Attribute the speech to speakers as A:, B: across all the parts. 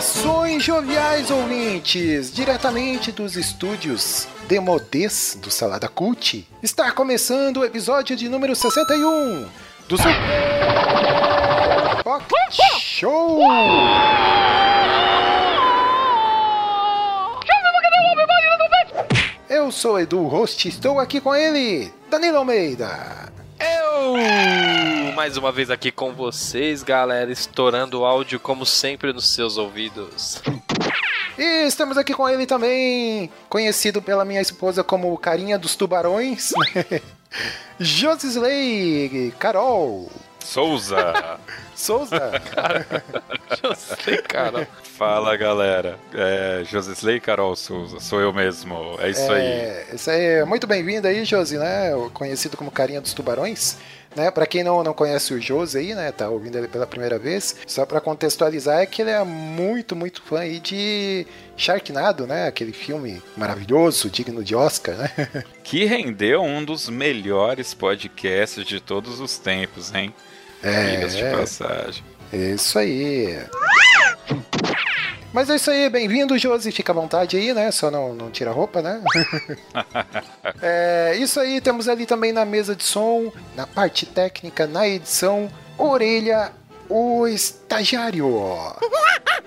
A: Saudações joviais ouvintes, diretamente dos estúdios Demodês do Salada Cult. Está começando o episódio de número 61 do Super Pocket Show. Eu sou Edu Host, estou aqui com ele, Danilo Almeida.
B: Eu! Mais uma vez aqui com vocês, galera, estourando o áudio como sempre nos seus ouvidos.
A: E estamos aqui com ele também, conhecido pela minha esposa como Carinha dos Tubarões, Josisley Carol
C: Souza.
A: Souza.
B: Cara.
C: Fala galera, é Josisley Carol Souza, sou eu mesmo, é isso aí.
A: É, isso aí, muito bem-vindo aí, Josi, né? Conhecido como Carinha dos Tubarões. Né, para quem não, não conhece o Josi aí, né, tá ouvindo ele pela primeira vez, só para contextualizar é que ele é muito, muito fã aí de Sharknado, né, aquele filme maravilhoso, digno de Oscar, né?
C: Que rendeu um dos melhores podcasts de todos os tempos, hein?
A: É,
C: de passagem.
A: Isso aí. Mas é isso aí, bem-vindo, Josi. Fica à vontade aí, né? Só não, não tira a roupa, né? é, isso aí, temos ali também na mesa de som, na parte técnica, na edição, Orelha, o estagiário.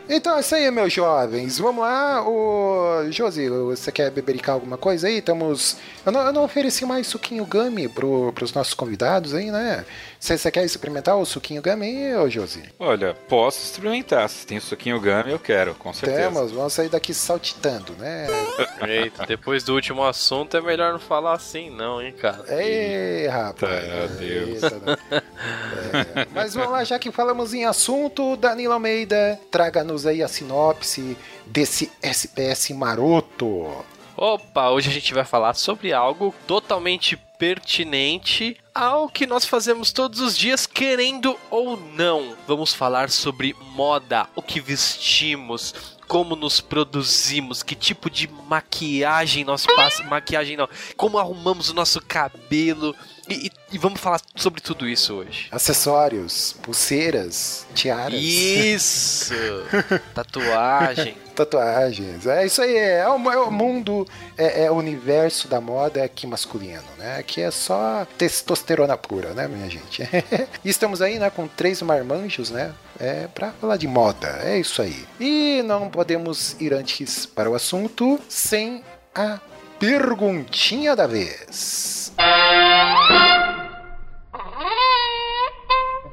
A: Então é isso aí, meus jovens. Vamos lá, o Josi, você quer bebericar alguma coisa aí? Estamos. Eu não, eu não ofereci mais suquinho gummy pro, pros nossos convidados aí, né? Você, você quer experimentar o suquinho gummy aí, ô Josi?
C: Olha, posso experimentar, se tem suquinho gummy eu quero, com certeza.
A: Temos, vamos sair daqui saltitando, né?
B: Eita, depois do último assunto é melhor não falar assim, não, hein, cara.
A: Ei, rapaz.
C: Meu Deus.
A: Eita, não. É, mas vamos lá, já que falamos em assunto, Danilo Almeida, traga-nos aí a sinopse desse SPS maroto.
B: Opa, hoje a gente vai falar sobre algo totalmente pertinente ao que nós fazemos todos os dias, querendo ou não. Vamos falar sobre moda, o que vestimos, como nos produzimos, que tipo de maquiagem nós passamos, maquiagem não, como arrumamos o nosso cabelo. E, e- e vamos falar sobre tudo isso hoje.
A: Acessórios, pulseiras, tiaras,
B: Isso! Tatuagem.
A: Tatuagens. É isso aí, é o, é o mundo, é, é o universo da moda aqui masculino, né? Aqui é só testosterona pura, né, minha gente? e estamos aí, né, com três marmanjos, né? É pra falar de moda, é isso aí. E não podemos ir antes para o assunto sem a perguntinha da vez.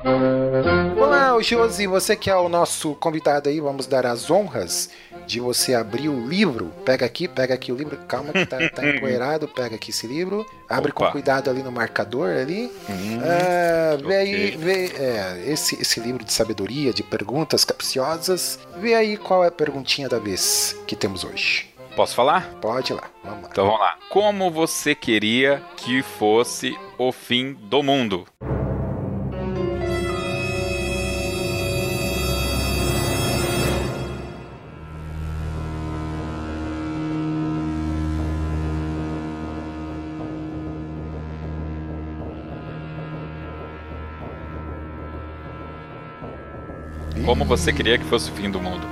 A: Olá, o Josi, você que é o nosso convidado aí, vamos dar as honras de você abrir o livro. Pega aqui, pega aqui o livro, calma que tá, tá empoeirado, pega aqui esse livro, abre com
C: Opa.
A: cuidado ali no marcador ali.
C: Hum,
A: Ah, vê aí,
C: ok.
A: vê, é, esse, esse livro de sabedoria, de perguntas capciosas. Vê aí qual é a perguntinha da vez que temos hoje.
C: Posso falar?
A: Pode ir lá, vamos lá.
C: Então vamos lá. Como você queria que fosse o fim do mundo? Como você queria que fosse o fim do mundo?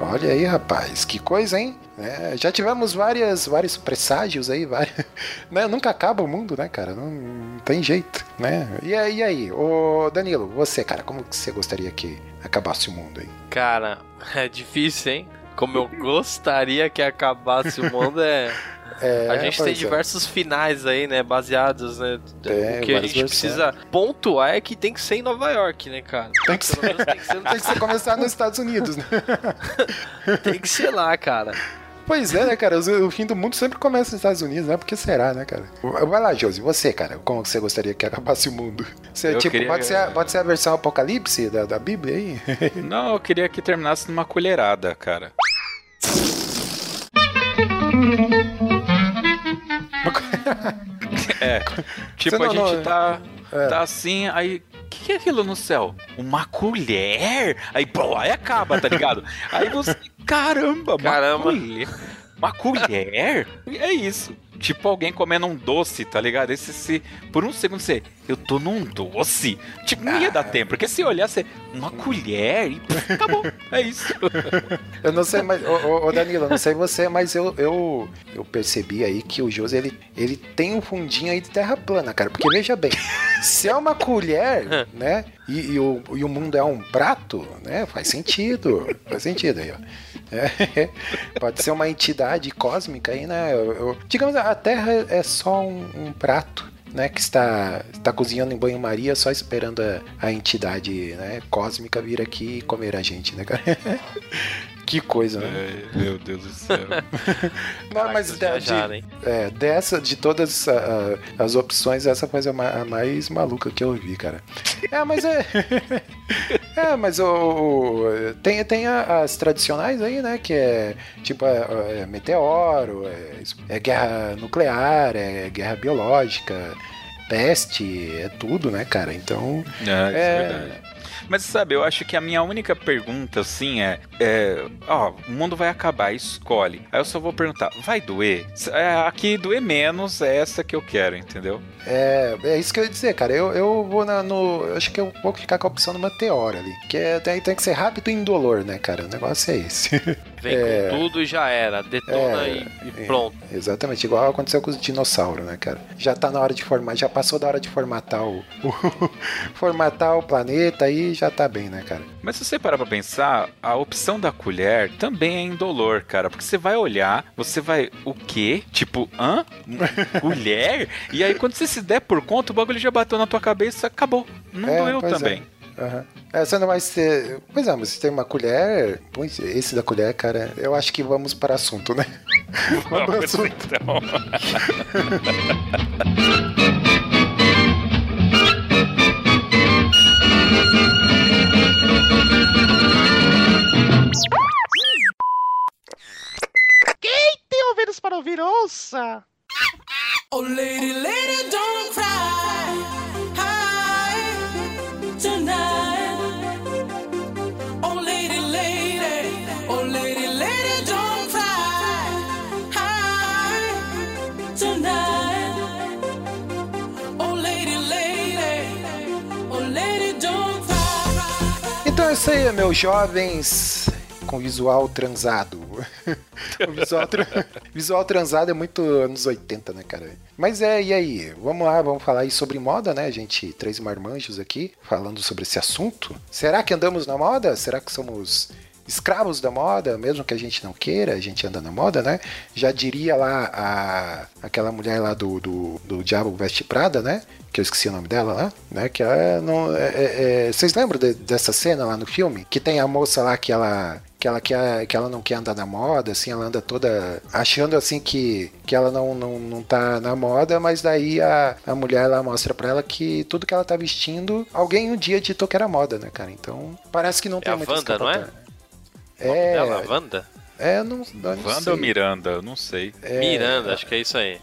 A: Olha aí, rapaz, que coisa, hein? É, já tivemos várias, vários presságios aí, várias, né? Nunca acaba o mundo, né, cara? Não, não tem jeito, né? E aí, e aí, ô Danilo, você, cara, como que você gostaria que acabasse o mundo aí?
B: Cara, é difícil, hein? Como eu gostaria que acabasse o mundo é.
A: É,
B: a gente tem
A: é.
B: diversos finais aí, né? Baseados, né?
A: Tem,
B: o que a gente
A: versões.
B: precisa pontuar é que tem que ser em Nova York, né, cara?
A: Tem que
B: Pelo menos tem que ser,
A: Tem que ser começar nos Estados Unidos, né?
B: tem que ser lá, cara.
A: Pois é, né, cara? O fim do mundo sempre começa nos Estados Unidos, né? Por que será, né, cara? Vai lá, Josi, você, cara, como que você gostaria que acabasse o mundo? Você,
C: Eu
A: tipo,
C: queria-
A: pode, ser a, pode ser a versão apocalipse da, da Bíblia aí?
C: Não, eu queria que terminasse numa colherada, cara. É. Tipo,
A: Você
C: a
A: não-
C: gente
A: não-
C: tá,
A: É.
C: tá assim, aí. O que, que é aquilo no céu? Uma colher? Aí, pô, aí acaba, tá ligado? Aí você. Caramba,
B: Caramba.
C: uma colher. Uma colher? É isso. Tipo alguém comendo um doce, tá ligado? Esse se. Por um segundo você. Eu tô num doce. Tipo, não ia dar tempo. Porque se olhar, você. Uma colher e pff, acabou. É isso.
A: Eu não sei, mas. Ô, ô, ô, Danilo, eu não sei você, mas eu, eu, eu percebi aí que o José ele, ele tem um fundinho aí de terra plana, cara. Porque veja bem, se é uma colher, né? E, e o, e o mundo é um prato, né? Faz sentido. Faz sentido aí, ó. É, pode ser uma entidade cósmica aí, né? Eu- eu- digamos, a Terra é só um, um prato. Né, que está, está cozinhando em banho-maria só esperando a, a entidade né, cósmica vir aqui e comer a gente, né, cara? que coisa, né?
C: É, meu Deus do céu.
A: Não, mas de,
B: viajaram, hein?
A: é, dessa, de todas ah, as opções, essa foi a, ma- a mais maluca que eu vi, cara. É, mas é. é, mas o. tem, tem as tradicionais aí, né? Que é tipo é, é meteoro, é, é guerra nuclear, é guerra biológica, peste, é tudo, né, cara? Então.
C: É, isso é
A: É.
C: verdade. Mas sabe, eu acho que a minha única pergunta, assim, é, é. Ó, o mundo vai acabar, escolhe. Aí eu só vou perguntar, vai doer? É, aqui doer menos é essa que eu quero, entendeu?
A: É, é isso que eu ia dizer, cara. Eu, eu vou na, no. eu Acho que eu vou ficar com a opção do meteoro ali. Que é, tem, tem que ser rápido e indolor, né, cara? O negócio é esse.
B: Vem
A: É.
B: com tudo e já era. Detona
A: É,
B: e, e
A: é.
B: pronto.
A: Exatamente, igual aconteceu com os dinossauros, né, cara? Já tá na hora de formar, já passou da hora de formatar o. o- formatar o planeta aí já tá bem, né, cara?
C: Mas se você parar pra pensar, a opção da colher também é indolor, cara. Porque você vai olhar, você vai. O quê? Tipo, hã? colher? E aí quando você se der por conta, o bagulho já bateu na tua cabeça, acabou. Não
A: É,
C: doeu
A: é.
C: também.
A: É, você não vai ser. Pois é, mas se tem uma colher. Pois, esse da colher, cara, eu acho que vamos para assunto, né? Vamos para
C: Vamos,
A: assunto.
C: então.
D: Tem ouvidos para ouvir, ouça!
E: Oh, lady, lady, don't cry. Hi, tonight. Lady, lady, lady, lady, don't cry. Hi, tonight. Lady, lady, lady, don't cry.
A: Então é isso aí, meus jovens com visual transado. visual, tra- visual transado é muito anos 80, né, cara? Mas é, e aí? Vamos lá, vamos falar aí sobre moda, né, gente? Três marmanjos aqui falando sobre esse assunto. Será que andamos na moda? Será que somos escravos da moda, mesmo que a gente não queira, a gente anda na moda, né? Já diria lá a, aquela mulher lá do, do, do Diabo Veste Prada, né? Que eu esqueci o nome dela lá, né? Que ela não. é- é- é- vocês lembram de- dessa cena lá no filme? Que tem a moça lá que ela. Que ela, quer, que ela não quer andar na moda, assim, ela anda toda achando assim que, que ela não, não, não tá na moda, mas daí a, a mulher lá mostra pra ela que tudo que ela tá vestindo, alguém um dia ditou que era moda, né, cara? Então parece que não tem
B: a
A: muita
B: Wanda, não é?
A: Escapatória.
B: O nome
A: É,
B: dela, Wanda?
A: é, não, não,
C: Wanda
A: sei.
C: ou Miranda? Eu não sei.
A: É,
B: Miranda, acho que é isso aí.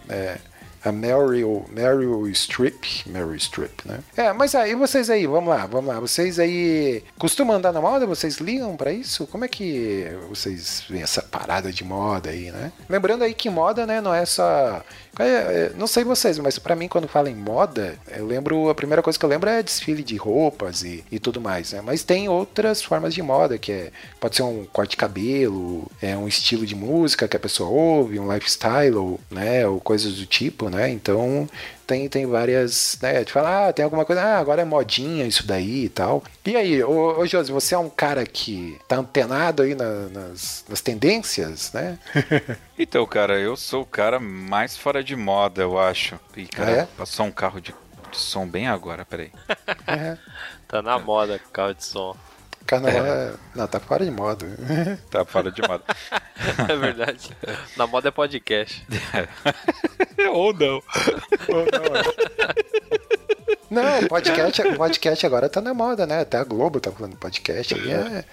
A: A Meryl, Meryl Streep, Meryl Streep, né? É, mas aí vocês aí, vamos lá, vamos lá. Vocês aí costumam andar na moda? Vocês ligam pra isso? Como é que vocês veem essa parada de moda aí, né? Lembrando aí que moda, né, não é só é, é, não sei vocês, mas pra mim quando fala em moda, eu lembro a primeira coisa que eu lembro é desfile de roupas e, e tudo mais, né? Mas tem outras formas de moda que é pode ser um corte de cabelo, é um estilo de música que a pessoa ouve, um lifestyle, ou, né, ou coisas do tipo, né? Então tem, tem várias, né? De falar, ah, tem alguma coisa, ah, agora é modinha isso daí e tal. E aí, ô, ô Josi, você é um cara que tá antenado aí na- nas, nas tendências, né?
C: Então, cara, eu sou o cara mais fora de moda, eu acho. E, cara,
A: Ah, é?
C: passou um carro de, de som bem agora, peraí.
A: É,
B: Tá na moda carro de som.
A: Carnaval é... Não, tá fora de moda.
C: Tá fora de moda.
B: É verdade. Na moda é podcast.
C: Ou não.
A: Não, podcast, podcast agora tá na moda, né? Até a Globo tá falando podcast aí, é,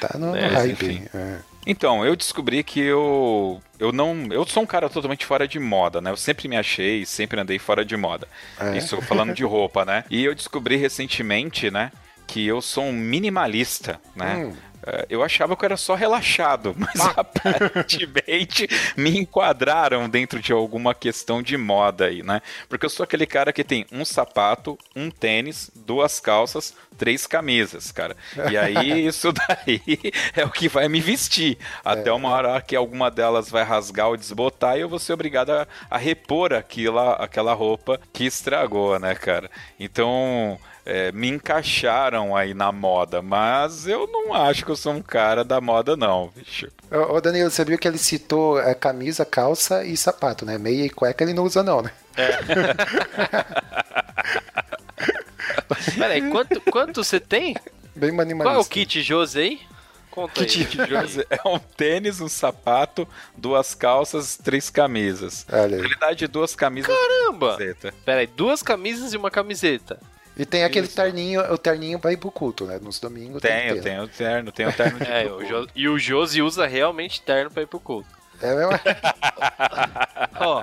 A: tá no, no
C: É,
A: hype.
C: enfim.
A: é.
C: Então, eu descobri que eu. Eu não. Eu sou um cara totalmente fora de moda, né? Eu sempre me achei, sempre andei fora de moda.
A: É?
C: Isso falando de roupa, né? E eu descobri recentemente, né? Que eu sou um minimalista, né?
A: Hum.
C: Eh, Eu achava que eu era só relaxado, mas aparentemente me enquadraram dentro de alguma questão de moda aí, né? Porque eu sou aquele cara que tem um sapato, um tênis, duas calças, três camisas, cara. E aí isso daí é o que vai me vestir. Até uma hora que alguma delas vai rasgar ou desbotar e eu vou ser obrigado a, a repor aquela, aquela roupa que estragou, né, cara? Então. é, me encaixaram aí na moda, mas eu não acho que eu sou um cara da moda, não, bicho.
A: Ô, Danilo, você viu que ele citou é, camisa, calça e sapato, né? Meia e cueca ele não usa não, né?
B: Peraí, quanto, quanto você tem?
A: Bem
B: Qual é o kit Jose aí? Conta
C: Kit
B: aí.
C: Jones é um tênis, um sapato, duas calças, três camisas.
A: Olha
C: Na realidade, duas camisas
B: Caramba!
C: camiseta.
B: Peraí, duas camisas e uma camiseta.
A: E tem aquele
C: Isso.
A: terninho, o terninho vai pro culto, né? Nos domingos tem que
C: Tenho, tenho terno, tenho terno de
B: É, o Jo- e o Josi usa realmente terno pra ir pro culto.
A: É mesmo?
B: Ó,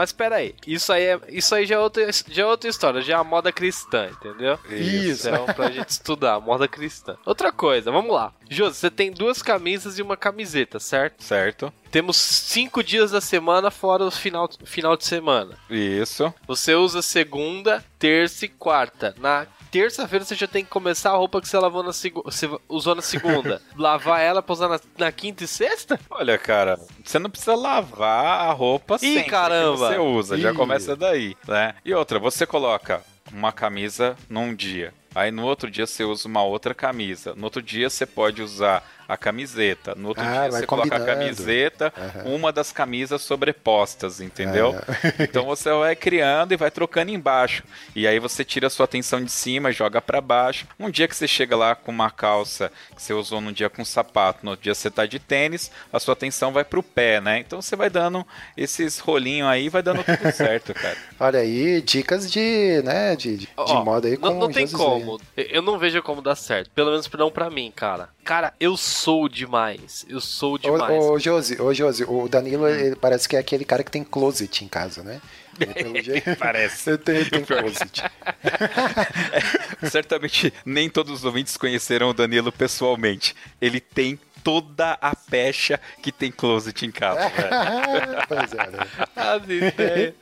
B: mas peraí, isso aí, é, isso aí já, é outra, já é outra história, já é a moda cristã, entendeu?
A: Isso.
B: Então, pra gente estudar, moda cristã. Outra coisa, vamos lá. Josi, você tem duas camisas e uma camiseta, certo?
C: Certo?
B: Temos cinco dias da semana fora o final, final de semana.
C: Isso.
B: Você usa segunda, terça e quarta. Na terça-feira você já tem que começar a roupa que você lavou na segu- você usou na segunda. Lavar ela pra usar na, na quinta e sexta?
C: Olha, cara, você não precisa lavar a roupa sempre que
B: caramba!
C: você usa, já
A: Ih.
C: começa daí, né? E outra, você coloca uma camisa num dia, aí no outro dia você usa uma outra camisa, no outro dia você pode usar a camiseta, no outro
A: Ah,
C: dia você coloca a camiseta,
A: Aham.
C: uma das camisas sobrepostas, entendeu?
A: É.
C: Então você vai criando e vai trocando embaixo. E aí você tira a sua atenção de cima, joga pra baixo. Um dia que você chega lá com uma calça que você usou num dia com sapato, no outro dia você tá de tênis, a sua atenção vai pro pé, né? Então você vai dando esses rolinhos aí, vai dando tudo certo, cara.
A: Olha aí, dicas de, né, de, de, de moda aí com
B: não, não tem como. Eu- Eu não vejo como dar certo. Pelo menos não pra mim, cara. Cara, eu sou demais. Eu sou demais.
A: Ô, ô, Josi, ô, Josi, o Danilo, ele parece que é aquele cara que tem closet em casa, né? Jeito,
C: Parece.
A: ele tem closet.
C: Certamente nem todos os ouvintes conheceram o Danilo pessoalmente. Ele tem toda a pecha que tem closet em casa, velho.
A: pois é, né?
B: As ideias.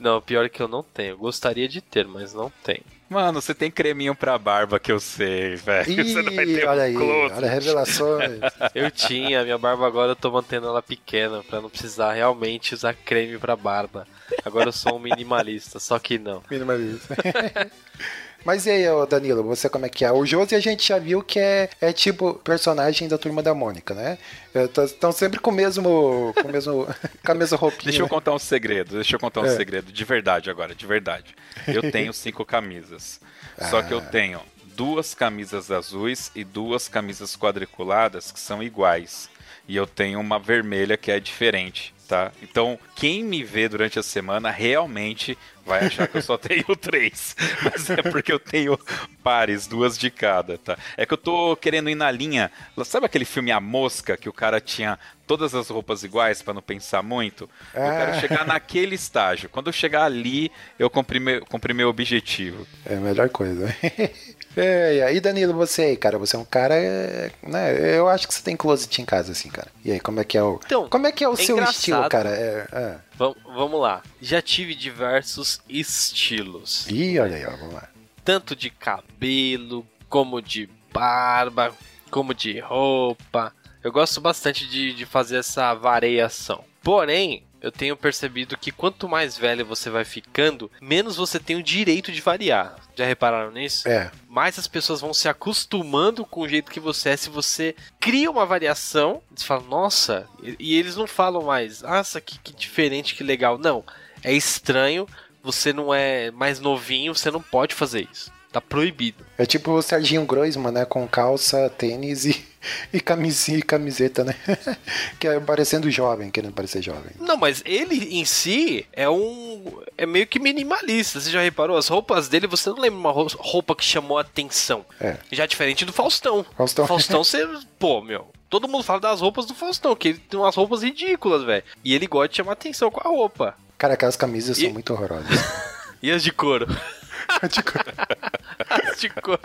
B: Não, pior que eu não tenho. Gostaria de ter, mas não tenho.
C: Mano, você tem creminho pra barba que eu sei, velho. Você não vai ter
A: olha
C: um
A: aí,
C: closet.
A: olha revelações.
B: Eu tinha, minha barba agora eu tô mantendo ela pequena pra não precisar realmente usar creme pra barba. Agora eu sou um minimalista, só que não.
A: Minimalista. Mas e aí, Danilo, você como é que é? O Josi a gente já viu que é, é tipo personagem da turma da Mônica, né? Estão sempre com o mesmo. Com, o mesmo, com a mesma roupinha.
C: Deixa eu
A: né?
C: contar um segredo, deixa eu contar um
A: É.
C: segredo, de verdade agora, de verdade. Eu tenho cinco camisas. Só que eu
A: Ah.
C: tenho duas camisas azuis e duas camisas quadriculadas que são iguais. E eu tenho uma vermelha que é diferente, tá? Então, quem me vê durante a semana realmente vai achar que eu só tenho três. Mas é porque eu tenho pares, duas de cada, tá? É que eu tô querendo ir na linha. Sabe aquele filme A Mosca, que o cara tinha todas as roupas iguais pra não pensar muito? Eu
A: Ah.
C: quero chegar naquele estágio. Quando eu chegar ali, eu cumpri meu, cumpri meu objetivo.
A: É a melhor coisa. É, e aí, Danilo, você aí, cara, você é um cara, é, né? Eu acho que você tem closet em casa, assim, cara. E aí, como é que é o.
B: Então,
A: como é que é o
B: é
A: seu estilo, cara? É, é.
B: Vam- vamos lá. Já tive diversos estilos.
A: Ih, olha aí, ó, vamos lá.
B: Tanto de cabelo, como de barba, como de roupa. Eu gosto bastante de, de fazer essa variação. Porém, eu tenho percebido que quanto mais velho você vai ficando, menos você tem o direito de variar. Já repararam nisso?
A: É,
B: mais as pessoas vão se acostumando com o jeito que você é. Se você cria uma variação, eles falam, nossa, e, e eles não falam mais, nossa, que, que diferente, que legal. Não, é estranho, você não é mais novinho, você não pode fazer isso. Tá proibido.
A: é tipo o Serginho Groisman, né? Com calça, tênis e, e camisinha e camiseta, né? que é parecendo jovem, querendo parecer jovem.
B: Não, mas ele em si é um. É meio que minimalista. Você já reparou? As roupas dele, você não lembra uma ro- roupa que chamou a atenção.
A: É.
B: Já diferente do Faustão.
A: Faustão.
B: Faustão, você. Pô, meu. Todo mundo fala das roupas do Faustão, que ele tem umas roupas ridículas, velho. E ele gosta de chamar atenção com a roupa.
A: Cara, aquelas camisas
B: E-
A: são muito horrorosas.
B: E as de couro? De couro.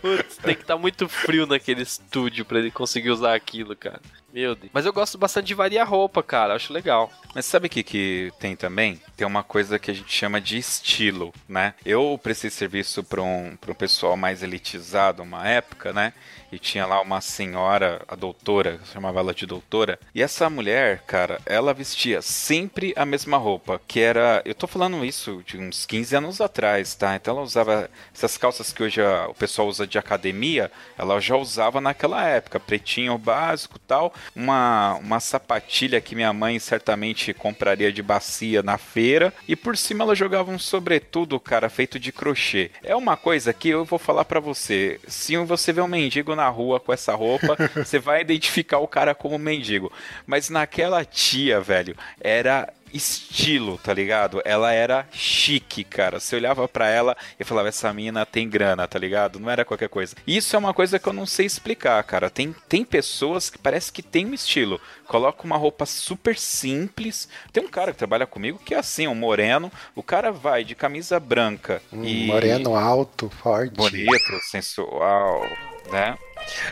B: Putz, tem que estar muito frio naquele estúdio pra ele conseguir usar aquilo, cara. Meu Deus. Mas eu gosto bastante de variar roupa, cara. Acho legal.
C: Mas sabe o que, que tem também? Tem uma coisa que a gente chama de estilo, né? Eu prestei serviço para um, um pessoal mais elitizado uma época, né? E tinha lá uma senhora, a doutora, chamava ela de doutora. E essa mulher, cara, ela vestia sempre a mesma roupa, que era. Eu tô falando isso de uns 15 anos atrás, tá? Então ela usava essas calças que hoje a- o pessoal usa de academia, ela já usava naquela época, pretinho básico tal. Uma, uma sapatilha que minha mãe certamente compraria de bacia na feira. E por cima ela jogava um sobretudo, cara, feito de crochê. É uma coisa que eu vou falar pra você. Se você vê um mendigo na rua com essa roupa, você vai identificar o cara como mendigo. Mas naquela tia, velho, era estilo, tá ligado? Ela era chique, cara. Você olhava pra ela e falava, essa mina tem grana, tá ligado? Não era qualquer coisa. Isso é uma coisa que eu não sei explicar, cara. Tem, tem pessoas que parece que tem um estilo. Coloca uma roupa super simples. Tem um cara que trabalha comigo que é assim, um moreno. O cara vai de camisa branca
A: um
C: e
A: moreno alto, forte.
C: bonito, sensual, né?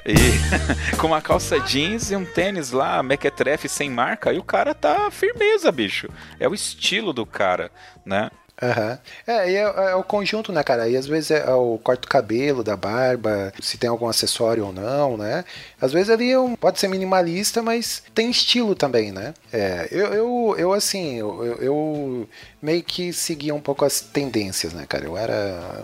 C: E com uma calça jeans e um tênis lá, mequetrefe sem marca, e o cara tá firmeza, bicho. É o estilo do cara, né?
A: Aham. É, e é, é o conjunto, né, cara? E às vezes é, é o corte cabelo, da barba, se tem algum acessório ou não, né? Às vezes ali é um- pode ser minimalista, mas tem estilo também, né? É, eu, eu, eu assim, eu, eu- meio que seguia um pouco as tendências, né, cara? Eu era,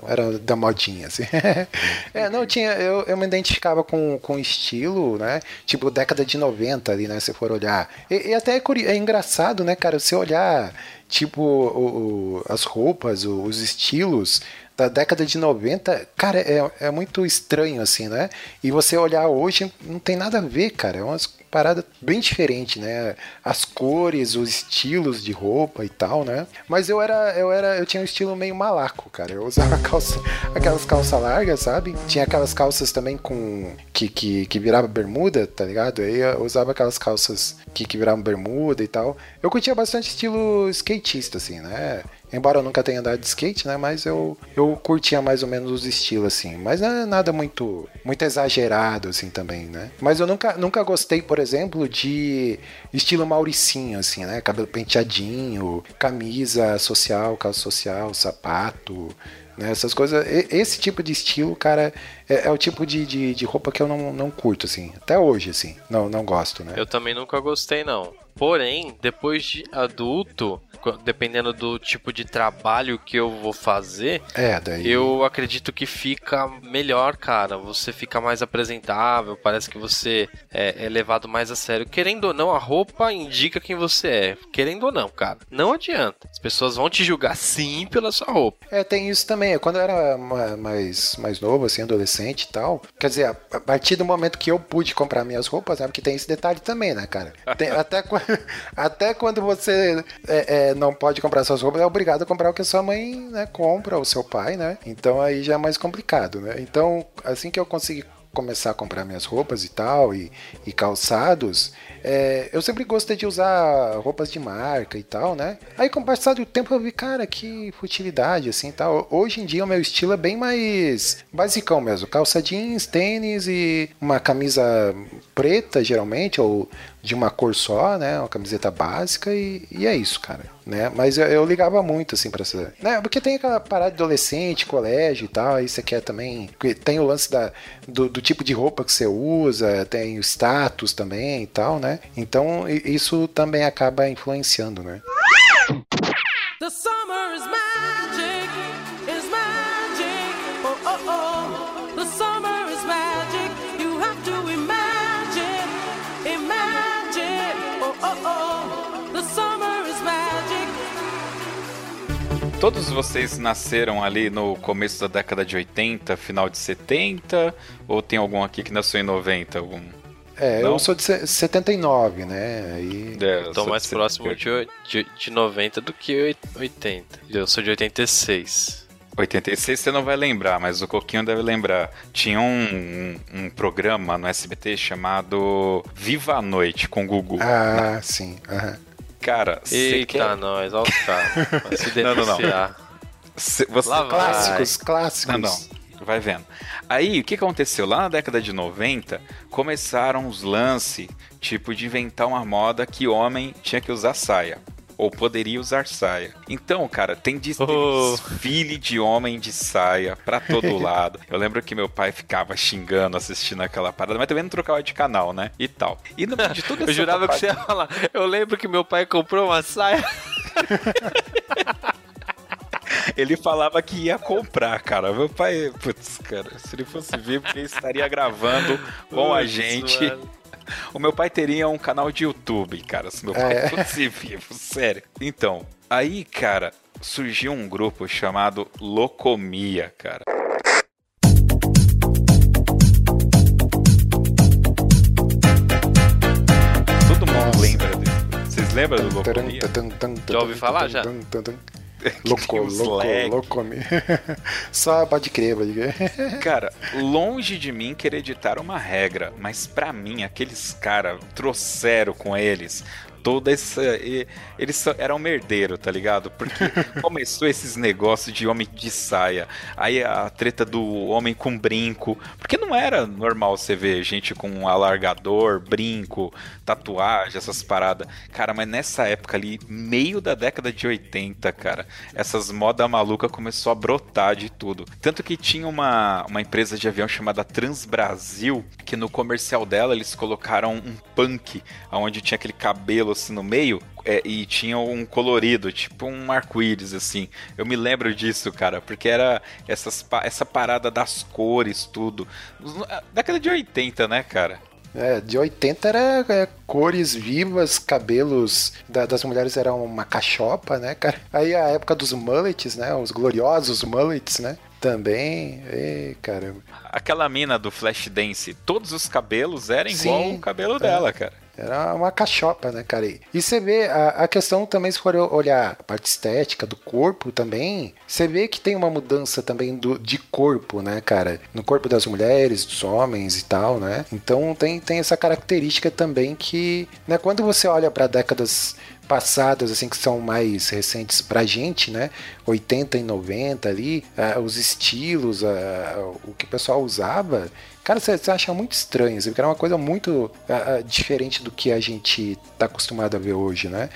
A: eu era da modinha, assim. é, não, tinha, eu, eu me identificava com, com estilo, né? Tipo, década de 90 ali, né? Se for olhar. E, e até é, é engraçado, né, cara? Se olhar tipo o- as roupas, os estilos da década de 90, cara, é, é muito estranho assim, né? E você olhar hoje não tem nada a ver, cara. É umas paradas bem diferentes, né? As cores, os estilos de roupa e tal, né? Mas eu era, eu era, eu tinha um estilo meio malaco, cara. Eu usava calça, aquelas calças largas, sabe? Tinha aquelas calças também com que, que, que virava bermuda, tá ligado? Aí eu usava aquelas calças que, que viravam bermuda e tal. Eu curtia bastante estilo skatista, assim, né? Embora eu nunca tenha andado de skate, né? Mas eu, eu curtia mais ou menos os estilos, assim. Mas não é nada muito, muito exagerado, assim, também, né? Mas eu nunca, nunca gostei, por exemplo, de estilo mauricinho, assim, né? Cabelo penteadinho, camisa social, calça social, sapato, né? Essas coisas. Esse tipo de estilo, cara, é, é o tipo de, de, de roupa que eu não, não curto, assim. Até hoje, assim. Não, não gosto, né?
B: Eu também nunca gostei, não. Porém, depois de adulto, dependendo do tipo de trabalho que eu vou fazer,
A: É, daí.
B: eu acredito que fica melhor, cara. Você fica mais apresentável, parece que você é, é levado mais a sério. Querendo ou não, a roupa indica quem você é. Querendo ou não, cara. Não adianta. As pessoas vão te julgar sim pela sua roupa.
A: É, tem isso também. Quando eu era ma- mais, mais novo, assim, adolescente e tal. Quer dizer, a partir do momento que eu pude comprar minhas roupas, né? Porque tem esse detalhe também, né, cara? Tem- até, qua- até quando você é, é, não pode comprar suas roupas, é obrigado a comprar o que a sua mãe né, compra, ou seu pai, né? Então aí já é mais complicado, né? Então, assim que eu consegui começar a comprar minhas roupas e tal, e, e calçados, é, eu sempre gostei de usar roupas de marca e tal, né? Aí com o passar do tempo eu vi, cara, que futilidade, assim tal. Hoje em dia o meu estilo é bem mais basicão mesmo. Calça jeans, tênis e uma camisa preta, geralmente, ou de uma cor só, né? Uma camiseta básica e, e é isso, cara. Né? Mas eu, eu ligava muito, assim, pra essa. Né? Porque tem aquela parada de adolescente, colégio e tal, aí você quer também. Tem o lance da, do, do tipo de roupa que você usa, tem o status também e tal, né? Então i- isso também acaba influenciando, né?
E: The summer is magic, is magic. Oh, oh, oh. The summer is magic. You have to imagine, imagine. Oh, oh, oh. The summer is magic.
C: Todos vocês nasceram ali no começo da década de 80, final de 70? Ou tem algum aqui que nasceu em 90? Algum...
A: É,
C: Não?
A: eu sou de se- 79, né? Aí.
C: É, eu
B: Tô mais
C: de
B: próximo
C: 78.
B: de, de, de 90 do que oit- 80. Eu sou de 86.
C: 86 você não vai lembrar, mas o Coquinho deve lembrar. Tinha um, um, um programa no SBT chamado Viva a Noite com o Gugu.
A: Ah, sim. aham.
C: Cara,
B: Eita,
C: quer...
B: nós, olha os caras. Se
C: Não, não, não.
B: denunciar.
C: cê- você...
A: Clássicos, clássicos.
C: Não, não. Vai vendo. Aí, o que aconteceu? Lá na década de 90, começaram os lances, tipo, de inventar uma moda que homem tinha que usar saia. Ou poderia usar saia. Então, cara, tem
B: Oh.
C: desfile de homem de saia pra todo lado. Eu lembro que meu pai ficava xingando, assistindo aquela parada, mas também não trocava de canal, né? E tal. E no de tudo
B: Eu jurava que você ia falar. Eu lembro que meu pai comprou uma saia.
C: Ele falava que ia comprar, cara. Meu pai, putz, cara, se ele fosse vivo, ele estaria gravando com a gente.
B: mano.
C: O meu pai teria um canal de YouTube, cara, se meu pai
A: É.
C: fosse vivo, sério. Então, aí, cara, surgiu um grupo chamado Locomia, cara. Todo mundo lembra desse. Vocês lembram do Locomia?
B: Já ouvi falar, já?
A: Louco,
C: Tinha os
A: louco,
C: lag.
A: louco. Só pode crer, pode crer.
C: Cara, longe de mim querer editar uma regra, mas pra mim, aqueles caras trouxeram com eles toda essa. Eles eram merdeiro, tá ligado? Porque começou esses negócios de homem de saia, aí a treta do homem com brinco, porque não era normal você ver gente com um alargador, brinco, tatuagem, essas paradas. Cara, mas nessa época ali, meio da década de 80, cara, essas moda maluca começou a brotar de tudo. Tanto que tinha uma, uma empresa de avião chamada Transbrasil, que no comercial dela eles colocaram um punk, onde tinha aquele cabelo assim no meio. é, e tinha um colorido, tipo um arco-íris, assim. Eu me lembro disso, cara, porque era essas, essa parada das cores, tudo. Década de 80, né, cara?
A: É, de 80 era é, cores vivas, cabelos da- das mulheres eram uma cachopa, né, cara? Aí a época dos mullets, né? Os gloriosos mullets, né? Também. Ei, caramba.
C: Aquela mina do Flashdance, todos os cabelos eram
A: Sim,
C: igual o cabelo
A: é.
C: dela, cara.
A: Era uma cachopa, né, cara? E você vê a, a questão também, se for olhar a parte estética do corpo também, você vê que tem uma mudança também do, de corpo, né, cara? No corpo das mulheres, dos homens e tal, né? Então tem, tem essa característica também que, né, quando você olha para décadas passadas, assim, que são mais recentes pra gente, né? 80 e 90 ali, ah, os estilos, ah, o que o pessoal usava, cara, você acha muito estranho, assim, porque era uma coisa muito ah, diferente do que a gente tá acostumado a ver hoje, né?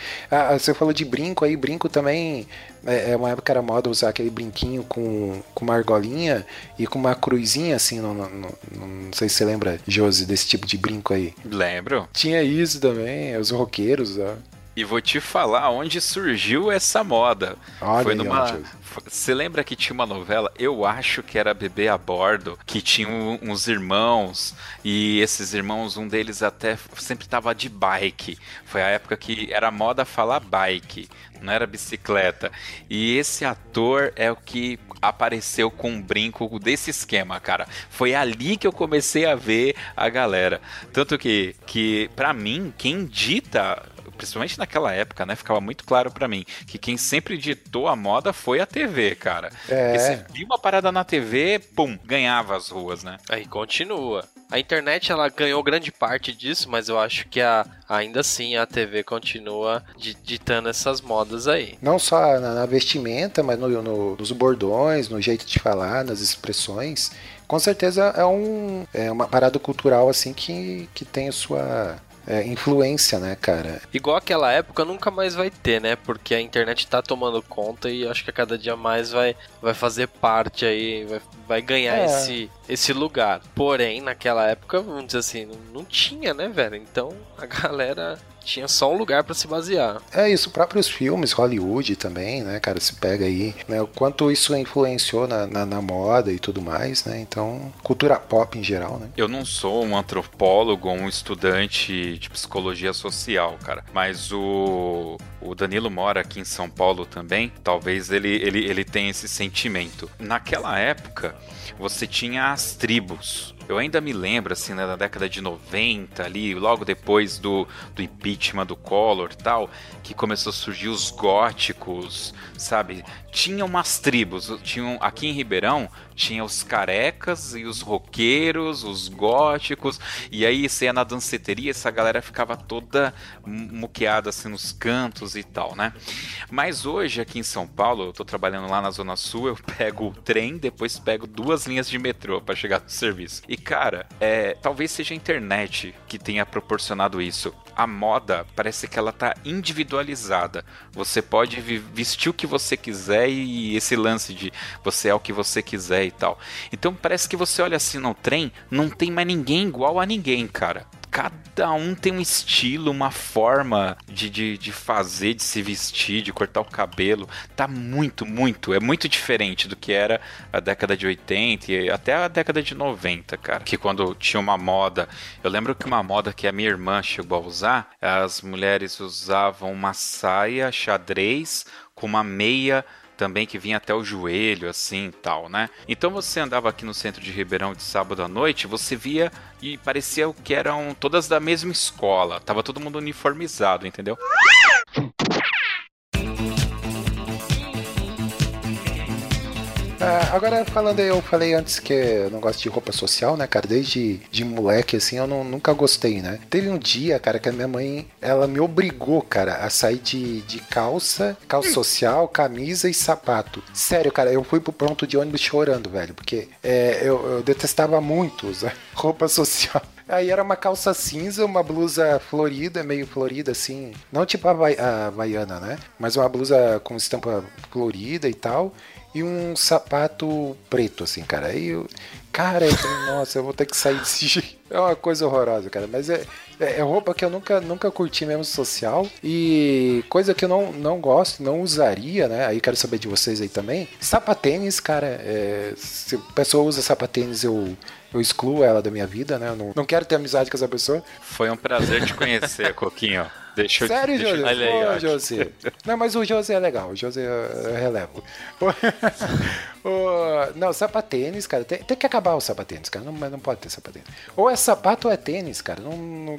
A: Você falou de brinco aí, brinco também é, é uma época que era moda usar aquele brinquinho com, com uma argolinha e com uma cruzinha, assim, no, no- no- não sei se você lembra, Josi, desse tipo de brinco aí.
C: Lembro.
A: Tinha isso também, os roqueiros, ó.
C: E vou te falar onde surgiu essa moda.
A: Olha
C: Foi numa. Você lembra que tinha uma novela? Eu acho que era Bebê a Bordo, que tinha uns irmãos, e esses irmãos, um deles até sempre tava de bike. Foi a época que era moda falar bike, não era bicicleta. E esse ator é o que apareceu com um brinco desse esquema, cara. Foi ali que eu comecei a ver a galera. Tanto que, que para mim, quem dita principalmente naquela época, né, ficava muito claro pra mim que quem sempre ditou a moda foi a TV, cara.
A: É.
C: Porque você via uma parada na TV, pum, ganhava as ruas, né?
B: Aí continua. A internet ela ganhou grande parte disso, mas eu acho que a, ainda assim a TV continua di- ditando essas modas aí.
A: Não só na, na vestimenta, mas no- no- nos bordões, no jeito de falar, nas expressões. Com certeza é, um, é uma parada cultural assim que, que tem a sua é, influência, né, cara?
B: Igual aquela época nunca mais vai ter, né? Porque a internet tá tomando conta e acho que a cada dia mais vai, vai fazer parte aí, vai, vai ganhar
A: É.
B: esse, esse lugar. Porém, naquela época, vamos dizer assim, não, não tinha, né, velho? Então a galera tinha só um lugar pra se basear.
A: É isso, próprios filmes, Hollywood também, né, cara? Se pega aí, né? O quanto isso influenciou na, na, na moda e tudo mais, né? Então, cultura pop em geral, né?
C: Eu não sou um antropólogo ou um estudante de psicologia social, cara. Mas o, o Danilo mora aqui em São Paulo também. Talvez ele, ele, ele tenha esse sentimento. Naquela época, você tinha as tribos. Eu ainda me lembro, assim, né, na década de 90, ali, logo depois do, do impeachment do Collor tal, que começou a surgir os góticos, sabe? Tinha umas tribos, tinham aqui em Ribeirão, tinha os carecas e os roqueiros, os góticos, e aí você ia na danceteria, essa galera ficava toda muqueada assim nos cantos e tal, né? Mas hoje aqui em São Paulo, eu tô trabalhando lá na Zona Sul, eu pego o trem, depois pego duas linhas de metrô para chegar no serviço. E cara, é, talvez seja a internet que tenha proporcionado isso. A moda parece que ela tá individualizada. Você pode vestir o que você quiser e esse lance de você é o que você quiser e tal. Então parece que você olha assim no trem, não tem mais ninguém igual a ninguém, cara. Cada um tem um estilo, uma forma de, de, de fazer, de se vestir, de cortar o cabelo. Tá muito, muito, é muito diferente do que era a década de 80 e até a década de 90, cara. Que quando tinha uma moda, eu lembro que uma moda que a minha irmã chegou a usar, as mulheres usavam uma saia xadrez com uma meia também que vinha até o joelho, assim tal, né? Então você andava aqui no centro de Ribeirão de sábado à noite, você via e parecia que eram todas da mesma escola, tava todo mundo uniformizado, entendeu?
A: Ah, agora falando aí, eu falei antes que eu não gosto de roupa social, né, cara? Desde de moleque, assim, eu não- nunca gostei, né? Teve um dia, cara, que a minha mãe, ela me obrigou, cara, a sair de, de calça, calça social, camisa e sapato. Sério, cara, eu fui pro ponto de ônibus chorando, velho, porque é, eu, eu detestava muito usar roupa social. Aí era uma calça cinza, uma blusa florida, meio florida, assim. Não tipo a, vai- a Havaiana, né? Mas uma blusa com estampa florida e tal. E um sapato preto, assim, cara. Aí eu. Cara, eu falei, nossa, eu vou ter que sair desse jeito. É uma coisa horrorosa, cara. Mas é, é, é roupa que eu nunca, nunca curti mesmo social. E coisa que eu não, não gosto, não usaria, né? Aí quero saber de vocês aí também. Sapatênis, cara. é, se a pessoa usa sapatênis, eu, eu excluo ela da minha vida, né? Eu não, não quero ter amizade com essa pessoa.
C: Foi um prazer te conhecer, Coquinho. Deixa eu
A: Sério,
C: eu-
A: José?
B: Olha aí.
A: José. Não, mas o José é legal. O José eu relevo. O- não, sapatênis, cara. Tem, tem que acabar o sapatênis, cara. Não, não pode ter sapatênis. Ou é sapato ou é tênis, cara. Não, não,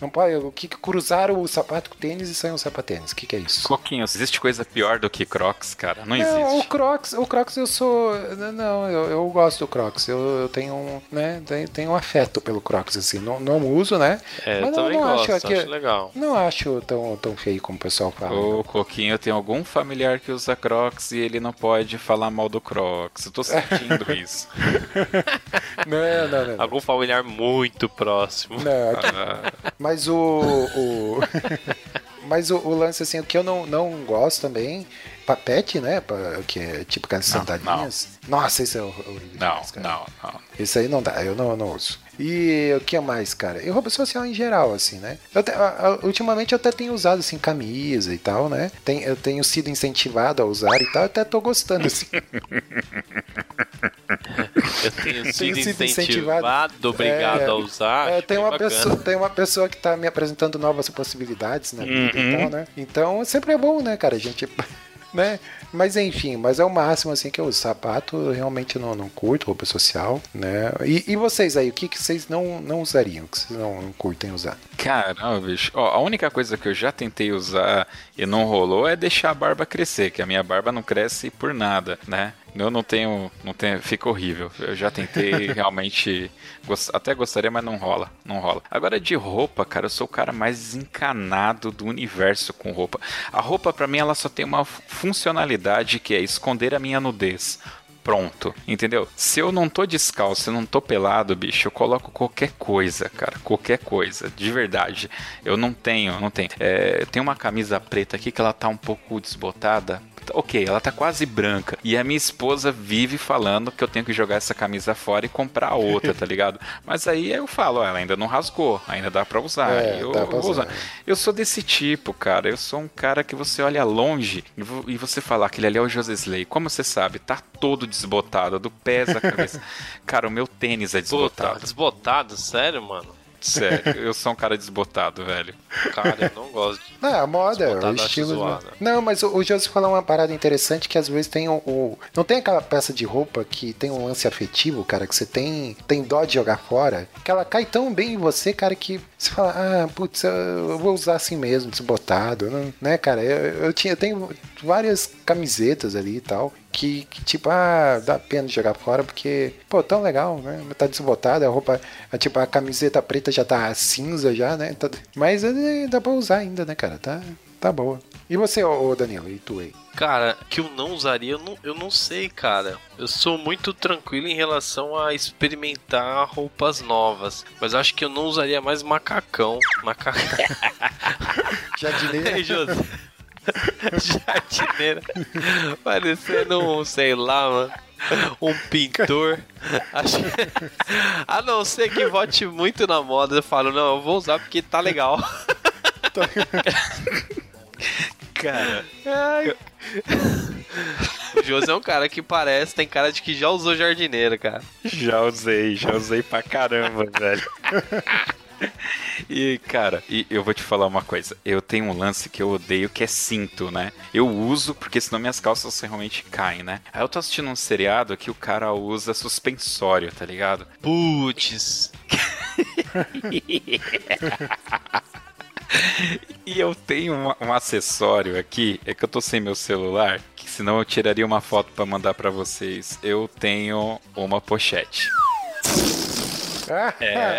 A: não pode. O que cruzaram o sapato com o tênis e saiu um sapatênis? O que, que é isso?
C: Coquinho, existe coisa pior do que Crocs, cara? Não
A: Não, o
C: existe.
A: Crocs, o Crocs eu sou. Não, eu, eu gosto do Crocs. Eu, eu tenho um, né, tenho, um afeto pelo Crocs, assim. Não, não uso, né?
B: É, eu
A: Mas não, não
B: gosto,
A: acho,
B: acho legal.
A: Não acho tão, tão feio como o pessoal fala.
C: Ô, Coquinho, tem algum familiar que usa Crocs e ele não pode falar mal do Crocs. Eu tô sentindo isso.
A: Não, não, não.
B: Algum familiar muito próximo.
A: Não, aqui-
C: Ah,
A: mas o. o- mas o, o lance, assim, o que eu não, não gosto também, papete, né? Que é tipo aquelas
C: Não,
A: sentadinhas. Nossa, isso é hor- horrível.
C: não, não, não.
A: Isso aí não dá, eu não, não uso. E o que mais, cara? E roupa social em geral, assim, né? Eu te- a- a- ultimamente eu até tenho usado, assim, camisa e tal, né? Tem, eu tenho sido incentivado a usar e tal, até tô gostando, assim.
B: Eu tenho sido
A: sido
B: incentivado,
A: incentivado.
B: obrigado
A: É,
B: a usar.
A: É, tem, uma
B: bacana.
A: pessoa, tem uma pessoa que tá me apresentando novas possibilidades na vida
C: Uhum.
A: e tal, né? Então sempre é bom, né, cara? A gente. Né? Mas enfim, mas é o máximo assim que eu uso. Sapato eu realmente não, não curto, roupa social, né? E, e vocês aí, o que, que vocês não, não usariam? Que vocês não, não curtem usar?
C: Caramba, bicho. Ó, a única coisa que eu já tentei usar e não rolou é deixar a barba crescer, que a minha barba não cresce por nada, né? Eu não tenho, não tenho, fica horrível. Eu já tentei realmente, gos- até gostaria, mas não rola, não rola. Agora de roupa, cara, eu sou o cara mais desencanado do universo com roupa. A roupa pra mim ela só tem uma fu- funcionalidade que é esconder a minha nudez. Pronto, entendeu? Se eu não tô descalço, se eu não tô pelado, bicho, eu coloco qualquer coisa, cara, qualquer coisa, de verdade. Eu não tenho, não tenho. É, tem uma camisa preta aqui que ela tá um pouco desbotada. Ok, ela tá quase branca. E a minha esposa vive falando que eu tenho que jogar essa camisa fora e comprar outra, tá ligado? Mas aí eu falo, ó, ela ainda não rasgou, ainda dá pra usar.
A: É,
C: eu,
A: dá pra usar.
C: usar. Eu sou desse tipo, cara. Eu sou um cara que você olha longe e vo- você fala, aquele ali é o José Slay. Como você sabe? Tá todo desbotado, do pés à cabeça. cara, o meu tênis é
B: tá
C: desbotado.
B: desbotado, sério, mano?
C: Sério, eu sou um cara desbotado, velho.
B: Cara, eu não gosto de.
A: Não, é a moda,
B: Desbotado
A: o estilo. Não, mas o, o Joseph falou uma parada interessante que às vezes tem o, o- Não tem aquela peça de roupa que tem um lance afetivo, cara, que você tem, tem dó de jogar fora, que ela cai tão bem em você, cara, que você fala, ah, putz, eu- vou usar assim mesmo, desbotado, não- né, cara? Eu, eu tinha, eu tenho várias camisetas ali e tal. Que, que, tipo, ah, dá pena jogar fora porque, pô, tão legal, né? Tá desbotada, a roupa, a, tipo, a camiseta preta já tá cinza já, né? Tá- mas eh, dá pra usar ainda, né, cara? Tá, tá boa. E você, ô, Danilo, e tu aí?
B: Cara, que eu não usaria, eu não, eu não sei, cara. Eu sou muito tranquilo em relação a experimentar roupas novas. Mas acho que eu não usaria mais macacão. Macacão.
A: Jardineira?
B: Ei, José. Jardineira. Parecendo um, sei lá, mano. Um pintor. Acho A não ser que vote muito na moda, eu falo, não, eu vou usar porque tá legal.
C: Cara,
B: Ai. O José é um cara que parece, tem cara de que já usou jardineira, cara.
C: já usei, já usei pra caramba, velho. E, cara, e eu vou te falar uma coisa. Eu tenho um lance que eu odeio que é cinto, né? Eu uso porque senão minhas calças realmente caem, né? Aí eu tô assistindo um seriado que o cara usa suspensório, tá ligado?
B: Putz.
C: E eu tenho um, um acessório aqui, é que eu tô sem meu celular, que senão eu tiraria uma foto pra mandar pra vocês. Eu tenho uma pochete.
A: É.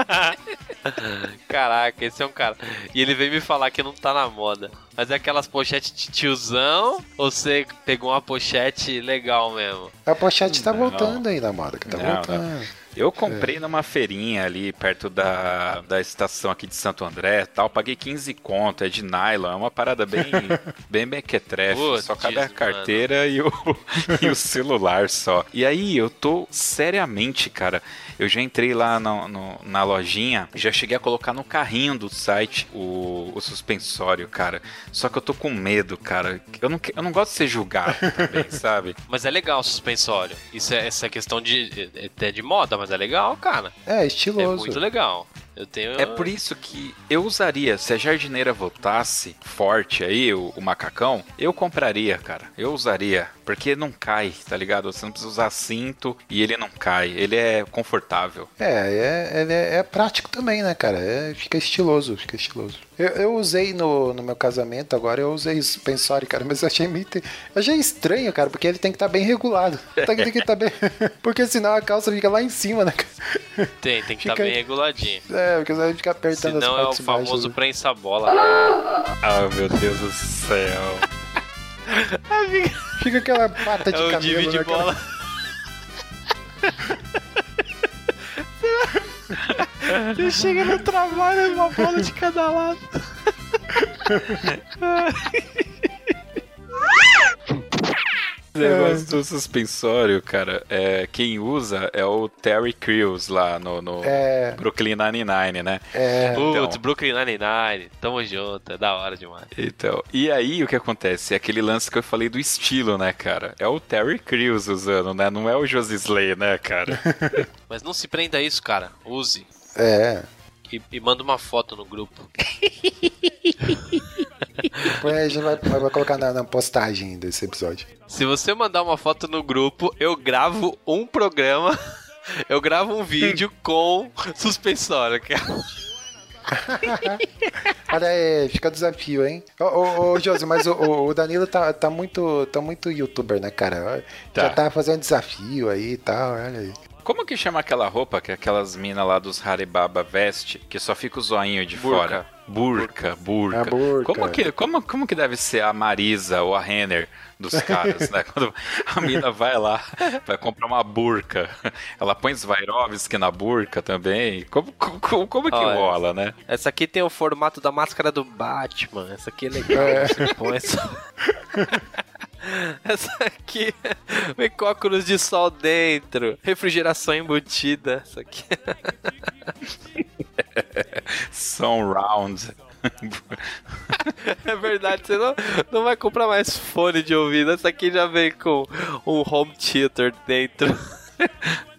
B: Caraca, esse é um cara. E ele veio me falar que não tá na moda. Mas é aquelas pochetes de tiozão? Ou você pegou uma pochete legal mesmo?
A: A pochete tá
C: Não.
A: voltando aí na moda, que tá
C: Não,
A: voltando.
C: Eu comprei numa feirinha ali perto da, da estação aqui de Santo André tal. Paguei 15 conto, é de nylon, é uma parada bem, bem mequetrefe.
B: Putz,
C: Só cabe a
B: mano.
C: carteira e o, e o celular só. E aí eu tô seriamente, cara. Eu já entrei lá no- no- na lojinha, já cheguei a colocar no carrinho do site o, o suspensório, cara. Só que eu tô com medo, cara. Eu não, que- eu não gosto de ser julgado também, sabe?
B: Mas é legal o suspensório. Isso é, essa questão de. É, é de moda, mas é legal, cara.
A: É,
B: É
A: estiloso.
B: muito legal. Eu tenho.
C: É por isso que eu usaria, se a jardineira voltasse forte aí, o, o macacão, eu compraria, cara. Eu usaria. Porque não cai, tá ligado? Você não precisa usar cinto e ele não cai. Ele é confortável.
A: É, é, ele é, é prático também, né, cara? É, fica estiloso, fica estiloso. Eu, eu usei no, no meu casamento agora, eu usei suspensório, cara, mas eu achei eu achei estranho, cara, porque ele tem que estar bem regulado. Tem que, tem que estar bem. porque senão a calça fica lá em cima, né, cara?
B: Tem, tem que estar
A: Fica-
B: bem reguladinho.
A: É, porque senão ele fica apertando
B: Senão
A: as
B: é o
A: partes baixas.
B: famoso prensa-bola.
C: Ah, meu Deus do céu.
A: Fica aquela pata de
B: É
A: cabelo,
B: divide
A: né, cara?
B: bola.
D: Você chega no trabalho, é uma bola de cada lado.
C: O negócio do suspensório, cara, é, quem usa é o Terry Crews lá no, no
A: É.
C: Brooklyn Nine-Nine, né?
A: É,
B: Putz,
C: Então.
B: Brooklyn Nine-Nine. Tamo junto, é da hora demais.
C: Então, e aí o que acontece? É aquele lance que eu falei do estilo, né, cara? É o Terry Crews usando, né? Não é o Josie Slay, né, cara?
B: Mas não se prenda a isso, cara. Use.
A: é.
B: E, e manda uma foto no grupo.
A: Depois a gente vai, vai colocar na, na postagem desse episódio.
B: Se você mandar uma foto no grupo, eu gravo um programa. Eu gravo um vídeo com suspensório, cara.
A: Olha aí, fica o desafio, hein? Ô, ô, ô Josi, mas o, o- Danilo tá, tá, muito, tá muito youtuber, né, cara? Já
C: Tá.
A: tá fazendo desafio aí e tal, olha aí.
C: Como que chama aquela roupa que aquelas minas lá dos Haribaba veste, que só fica o zoinho de
B: Burca.
C: fora? Burca, burca.
A: A burca.
C: Como, que, como, como que deve ser a Marisa ou a Renner dos caras, né? Quando a mina vai lá, vai comprar uma burca, ela põe Swarovski na burca também. Como, como, como que
B: Olha.
C: rola, né?
B: Essa aqui tem o formato da máscara do Batman. Essa aqui é legal.
A: É.
B: Você põe essa... essa aqui vem com óculos de sol dentro. Refrigeração embutida. Essa aqui.
C: São round.
B: É verdade, você não, não vai comprar mais fone de ouvido. Essa aqui já vem com um home theater dentro.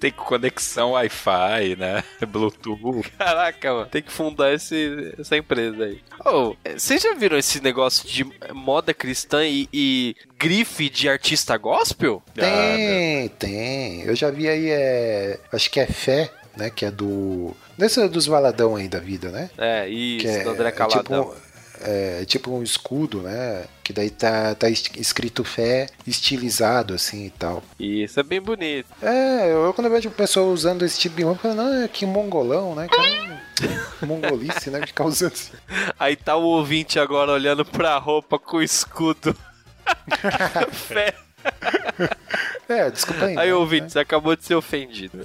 C: Tem conexão Wi-Fi, né? Bluetooth.
B: Caraca, mano. Tem que fundar esse, essa empresa aí. Oh, vocês já viram esse negócio de moda cristã e, e grife de artista gospel?
A: Tem, tem. Eu já vi aí, é. Acho que é Fé, né? Que é do. Desse dos valadão aí da vida, né?
B: É, isso,
A: Que é,
B: do André
A: é
B: Caladão.
A: tipo, é tipo um escudo, né? Que daí tá, tá es- escrito fé estilizado assim e tal.
B: Isso é bem bonito.
A: É, eu quando eu vejo pessoa usando esse tipo de roupa, eu falo, não, que mongolão, né? Cara, mongolice, né? Ficar usando assim.
B: Aí tá o ouvinte agora olhando pra roupa com escudo. Fé.
A: É, desculpa aí.
B: Aí,
A: né?
B: ouvinte, você acabou de ser ofendido.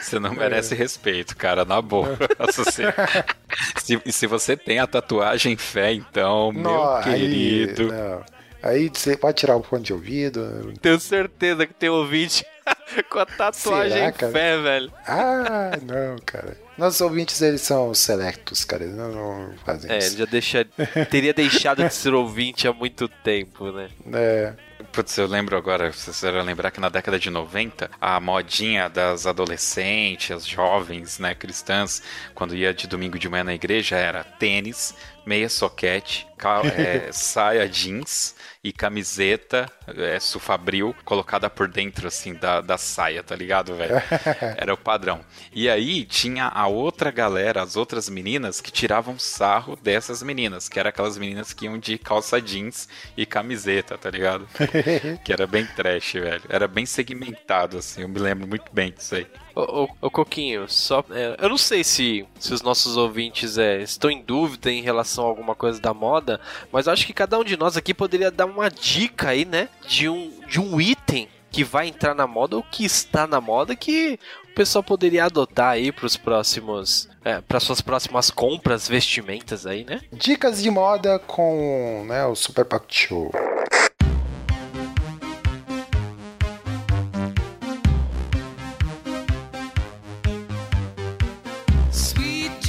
C: Você não merece respeito, cara, na boa. Se, se, e se você tem a tatuagem fé, então, meu
A: Nó,
C: querido.
A: Aí, não. aí você pode tirar o fone de ouvido.
B: Tenho certeza que tem ouvinte com a tatuagem
A: Será, cara?
B: fé, velho.
A: Ah, não, cara. Nossos ouvintes, eles são selectos, cara. Eles não, não fazem
B: É, ele
A: isso.
B: já deixa, teria deixado de ser ouvinte há muito tempo, né?
A: É.
C: Putz, eu lembro agora, vocês devem lembrar que na década de 90, a modinha das adolescentes, as jovens, né, cristãs, quando ia de domingo de manhã na igreja, era tênis, meia soquete, é, saia jeans e camiseta é, sufabril colocada por dentro, assim, da, da saia, tá ligado, velho? Era o padrão. E aí tinha a outra galera, as outras meninas, que tiravam sarro dessas meninas, que eram aquelas meninas que iam de calça jeans e camiseta, tá ligado? que era bem trash, velho. Era bem segmentado, assim. Eu me lembro muito bem disso aí.
B: Ô, Coquinho, só. é, eu não sei se, se os nossos ouvintes é, estão em dúvida em relação a alguma coisa da moda, mas acho que cada um de nós aqui poderia dar uma dica aí, né? De um, de um item que vai entrar na moda ou que está na moda que o pessoal poderia adotar aí para os próximos. É, para suas próximas compras, vestimentas aí, né?
A: Dicas de moda com né, o Super Pocket Show.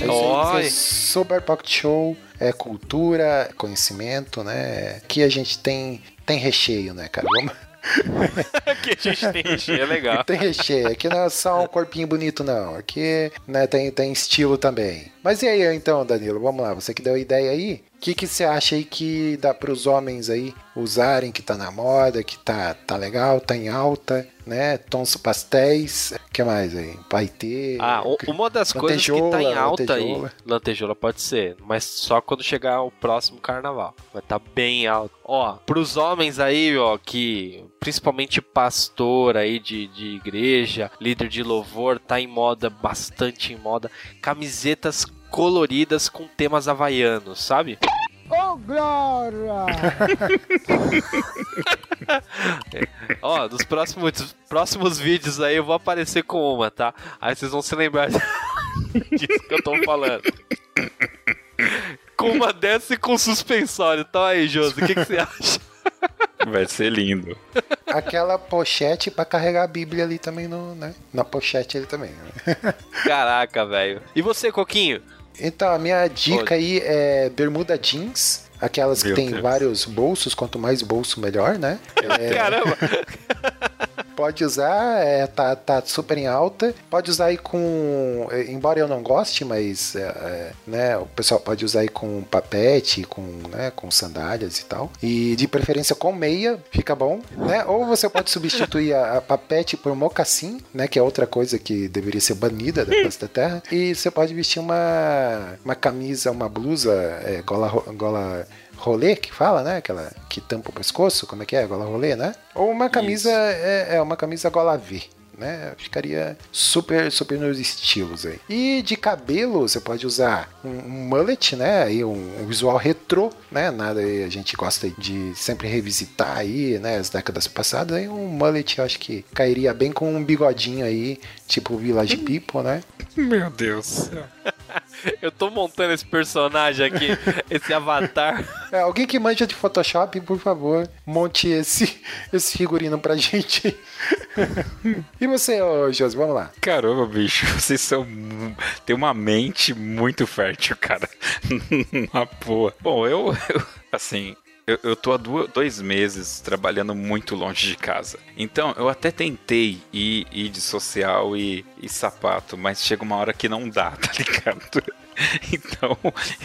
A: É
B: Oi.
A: é Super Pocket Show é cultura, conhecimento, né? Aqui a gente tem, tem recheio, né, cara? Vamos...
B: que a gente tem recheio, é legal.
A: Tem recheio. Aqui não é só um corpinho bonito, não. Aqui né, tem, tem estilo também. Mas e aí, então, Danilo? Vamos lá. Você que deu a ideia aí. O que, que você acha aí que dá para os homens aí usarem, que tá na moda, que tá, tá legal, tá em alta, né? Tons pastéis. O que mais aí? Paetê.
B: Ah, u- uma das coisas que tá em alta
A: lantejola.
B: aí. Lantejola pode ser, mas só quando chegar o próximo carnaval. Vai tá bem alto. Ó, pros homens aí, ó, que principalmente pastor aí de, de igreja, líder de louvor, tá em moda, bastante em moda. Camisetas coloridas com temas havaianos, sabe? Ó, nos próximos, próximos vídeos aí eu vou aparecer com uma, tá? Aí vocês vão se lembrar disso que eu tô falando. Com uma dessa e com suspensório. Então aí, Josi, o que, que você acha?
C: Vai ser lindo.
A: Aquela pochete para carregar a Bíblia ali também, no, né? Na pochete ali também. né?
B: Caraca, velho. E você, Coquinho?
A: Então, a minha dica aí é bermuda jeans. Aquelas que
C: Meu
A: tem
C: Deus.
A: vários bolsos, quanto mais bolso, melhor, né? É,
B: Caramba!
A: pode usar, é, tá, tá super em alta. Pode usar aí com. é, Embora eu não goste, mas é, é, né, o pessoal pode usar aí com papete, com, né, com sandálias e tal. E de preferência com meia, fica bom, né? Ou você pode substituir a, a papete por mocassim, né? Que é outra coisa que deveria ser banida da face da terra. E você pode vestir uma, uma camisa, uma blusa, é, gola, gola rolê que fala, né? Aquela que tampa o pescoço, como é que é? Gola rolê, né? Ou uma camisa, é, é uma camisa gola V. Né? Ficaria super, super nos estilos aí. E de cabelo, você pode usar um, um mullet, né? Aí um, um visual retrô, né? Nada aí, a gente gosta de sempre revisitar aí, né? As décadas passadas. Aí um mullet eu acho que cairia bem com um bigodinho aí, tipo Village People, né?
C: Meu Deus.
B: Eu tô montando esse personagem aqui, esse avatar.
A: É, alguém que manja de Photoshop, por favor, monte esse, esse figurino pra gente. e você, ô Josi, vamos lá.
C: Caramba, bicho, vocês são. Tem uma mente muito fértil, cara. uma boa. Bom, eu, eu, Assim, eu, eu tô há du- dois meses trabalhando muito longe de casa. Então, eu até tentei ir, ir de social e, e sapato, mas chega uma hora que não dá, tá ligado? Então,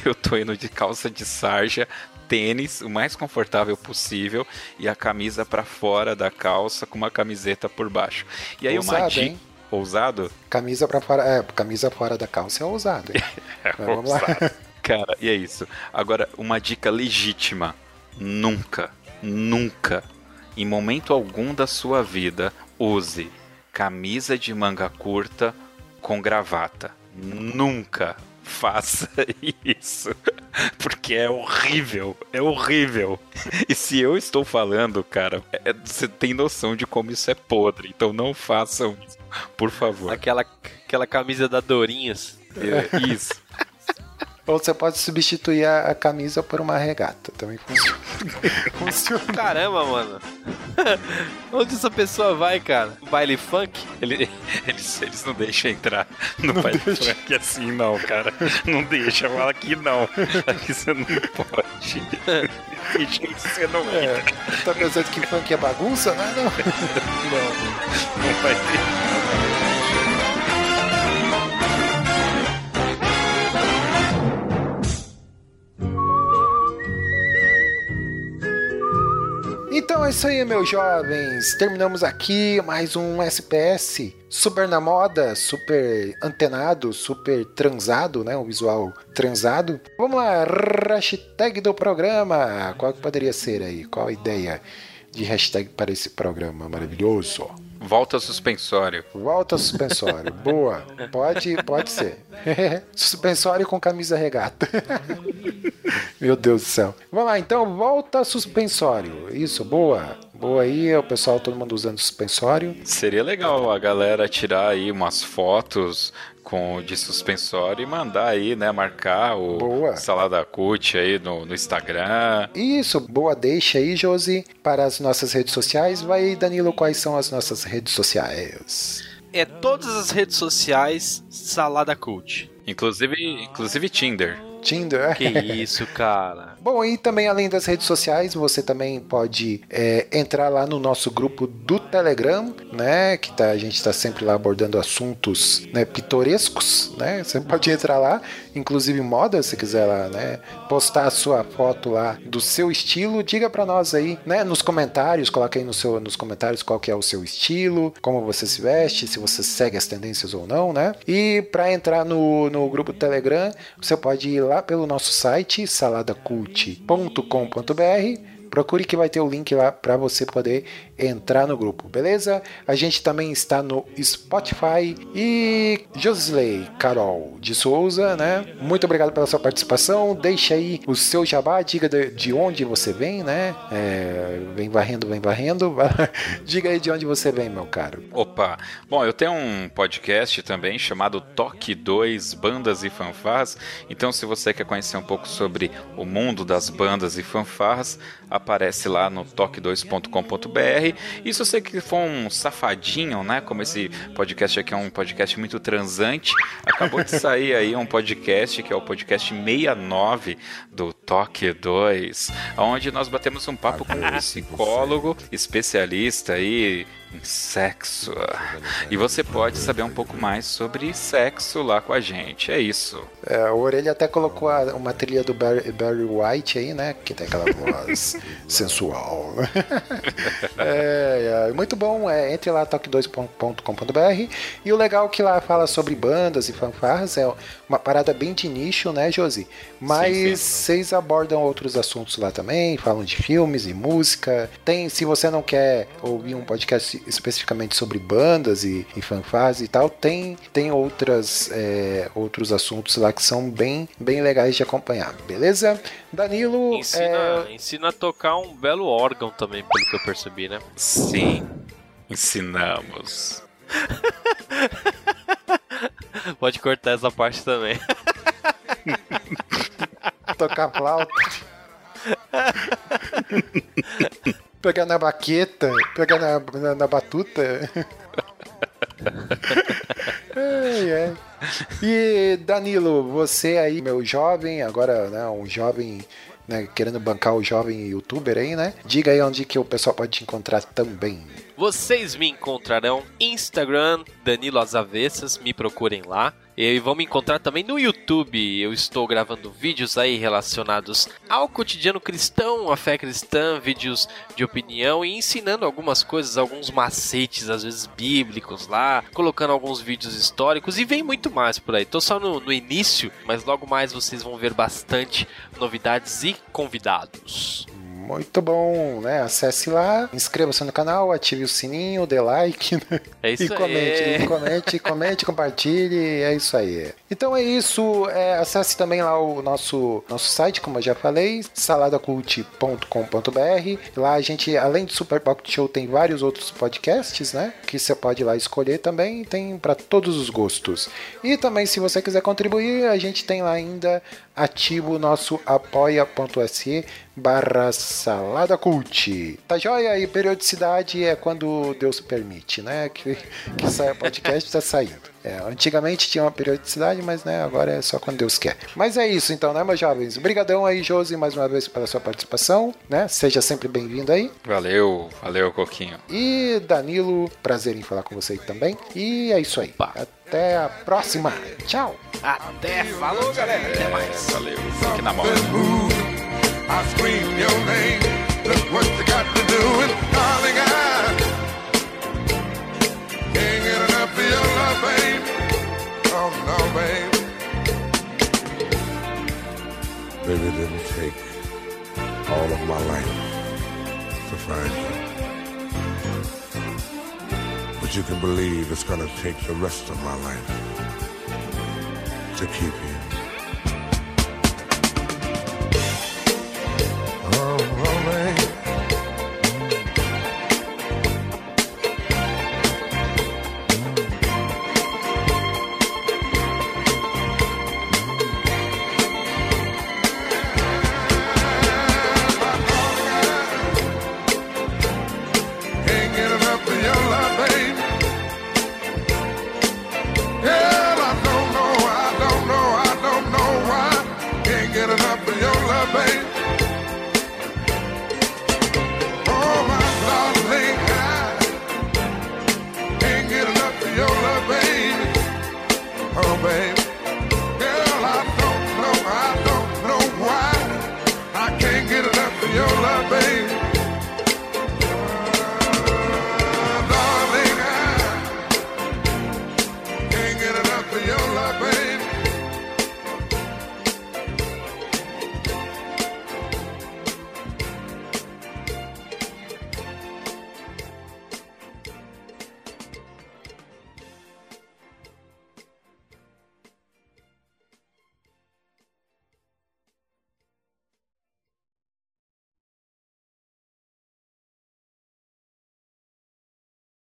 C: eu tô indo de calça de sarja, tênis, o mais confortável possível, e a camisa pra fora da calça com uma camiseta por baixo. E aí uma
A: Ousado,
C: dica.
A: hein?
C: Ousado?
A: Camisa pra fora. É, camisa fora da calça é ousado. hein?
C: É,
A: Mas vamos lá.
C: ousado. Cara, e é isso. Agora, uma dica legítima. Nunca, nunca, em momento algum da sua vida, use camisa de manga curta com gravata. Nunca faça isso. Porque é horrível. É horrível. E se eu estou falando, cara, é- você tem noção de como isso é podre. Então não façam isso. Por favor.
B: Aquela, aquela camisa da Dorinhas.
C: É, Isso.
A: Ou você pode substituir a, a camisa por uma regata. Também funciona. funciona.
B: Caramba, mano. Onde essa pessoa vai, cara? Baile funk?
C: Ele- eles, eles não deixam entrar no baile funk assim, não, cara. Não deixa, fala que não. Aqui você não pode. Deixa que você não
A: É, tá pensando que funk é bagunça? Não, não.
C: Não, não vai ter.
A: É isso aí, meus jovens. Terminamos aqui mais um SPS super na moda, super antenado, super transado, né? Um visual transado. Vamos lá, hashtag do programa. Qual que poderia ser aí? Qual a ideia de hashtag para esse programa maravilhoso?
C: Volta suspensório.
A: Volta suspensório. Boa. Pode, pode ser. suspensório com camisa regata. Meu Deus do céu. Vamos lá, então, volta suspensório. Isso, boa. Boa aí, o pessoal, todo mundo usando suspensório.
C: Seria legal a galera tirar aí umas fotos com de suspensório e mandar aí, né? Marcar o
A: Boa.
C: Salada Cut aí no, no Instagram.
A: Isso, boa deixa aí, Josi, para as nossas redes sociais. Vai, Danilo, quais são as nossas redes sociais?
B: É todas as redes sociais Salada Cult.
C: Inclusive, inclusive Tinder.
A: Tinder.
B: Que isso, cara.
A: Bom, e também além das redes sociais, você também pode é, entrar lá no nosso grupo do Telegram, né? Que tá, a gente está sempre lá abordando assuntos né, pitorescos, né? Você pode entrar lá, inclusive moda, se quiser lá, né? Postar a sua foto lá do seu estilo, diga para nós aí, né? Nos comentários, coloca aí no seu, nos comentários qual que é o seu estilo, como você se veste, se você segue as tendências ou não, né? E para entrar no, no grupo do Telegram, você pode ir lá pelo nosso site saladacult.com.br. Procure que vai ter o link lá para você poder entrar no grupo, beleza? A gente também está no Spotify e Josley Carol de Souza, né? Muito obrigado pela sua participação. Deixa aí o seu jabá, diga de, de onde você vem, né? É, vem varrendo, vem varrendo. diga aí de onde você vem, meu caro.
C: Opa! Bom, eu tenho um podcast também chamado Toque 2 Bandas e Fanfarras. Então, se você quer conhecer um pouco sobre o mundo das bandas e fanfarras, aparece lá no toque2.com.br. E se você que for um safadinho, né? Como esse podcast aqui é um podcast muito transante, acabou de sair aí um podcast que é o podcast 69 do Toque 2, onde nós batemos um papo com um psicólogo especialista aí em sexo. E você pode saber um pouco mais sobre sexo lá com a gente. É isso.
A: É, o Orelha até colocou a- uma trilha do Barry, Barry White aí, né? Que tem aquela voz sensual. é, é, muito bom, é, entre lá toque2.com.br e o legal é que lá fala sobre bandas e fanfarras, é uma parada bem de nicho, né, Josi? Mas
C: Sim, sim.
A: Vocês abordam outros assuntos lá também, falam de filmes e música. Tem, se você não quer ouvir um podcast especificamente sobre bandas e, e fanfarras e tal, tem, tem outras, é, outros assuntos lá que são bem, bem legais de acompanhar, beleza? Danilo,
B: Ensina,
A: é,
B: ensina a tocar um belo órgão também, pelo que eu percebi, né?
C: Sim. Ensinamos.
B: Pode cortar essa parte também.
A: tocar flauta. pegar na baqueta, pegar na, na, na batuta. Ai, ai. E Danilo, você aí, meu jovem, agora né, um jovem né, querendo bancar o jovem youtuber aí, né? Diga aí onde que o pessoal pode te encontrar também.
B: Vocês me encontrarão Instagram, Danilo Azavessas, me procurem lá. E vão me encontrar também no YouTube. Eu estou gravando vídeos aí relacionados ao cotidiano cristão, à fé cristã, vídeos de opinião e ensinando algumas coisas, alguns macetes, às vezes bíblicos lá, colocando alguns vídeos históricos e vem muito mais por aí. Tô só no, no início, mas logo mais vocês vão ver bastante novidades e convidados.
A: Muito bom, né? Acesse lá, inscreva-se no canal, ative o sininho, dê like, né?
B: É isso
A: e comente,
B: aí.
A: e comente, comente, compartilhe, é isso aí. Então é isso, é, acesse também lá o nosso, nosso site, como eu já falei, saladacult.com.br. Lá a gente, além do Super Pocket Show, tem vários outros podcasts, né? Que você pode ir lá escolher também, tem para todos os gostos. E também, se você quiser contribuir, a gente tem lá ainda ativo o nosso apoia.se barra salada cult. Tá joia? E periodicidade é quando Deus permite, né? Que, que saia podcast, tá saindo. É, antigamente tinha uma periodicidade, mas né, agora é só quando Deus quer. Mas é isso então, né, meus jovens? Obrigadão aí, Josi, mais uma vez pela sua participação, né? Seja sempre bem-vindo aí.
C: Valeu, valeu, Coquinho.
A: E Danilo, prazer em falar com você também. E é isso aí.
B: Opa.
A: Até a próxima. Tchau.
B: Até, falou galera, até mais.
C: Valeu, fique na mão.
F: I scream your name. Look what you got to do, and darling, I can't get enough of your love, babe. Oh no, babe.
G: Maybe it didn't take all of my life to find you. But you can believe it's gonna take the rest of my life to keep you.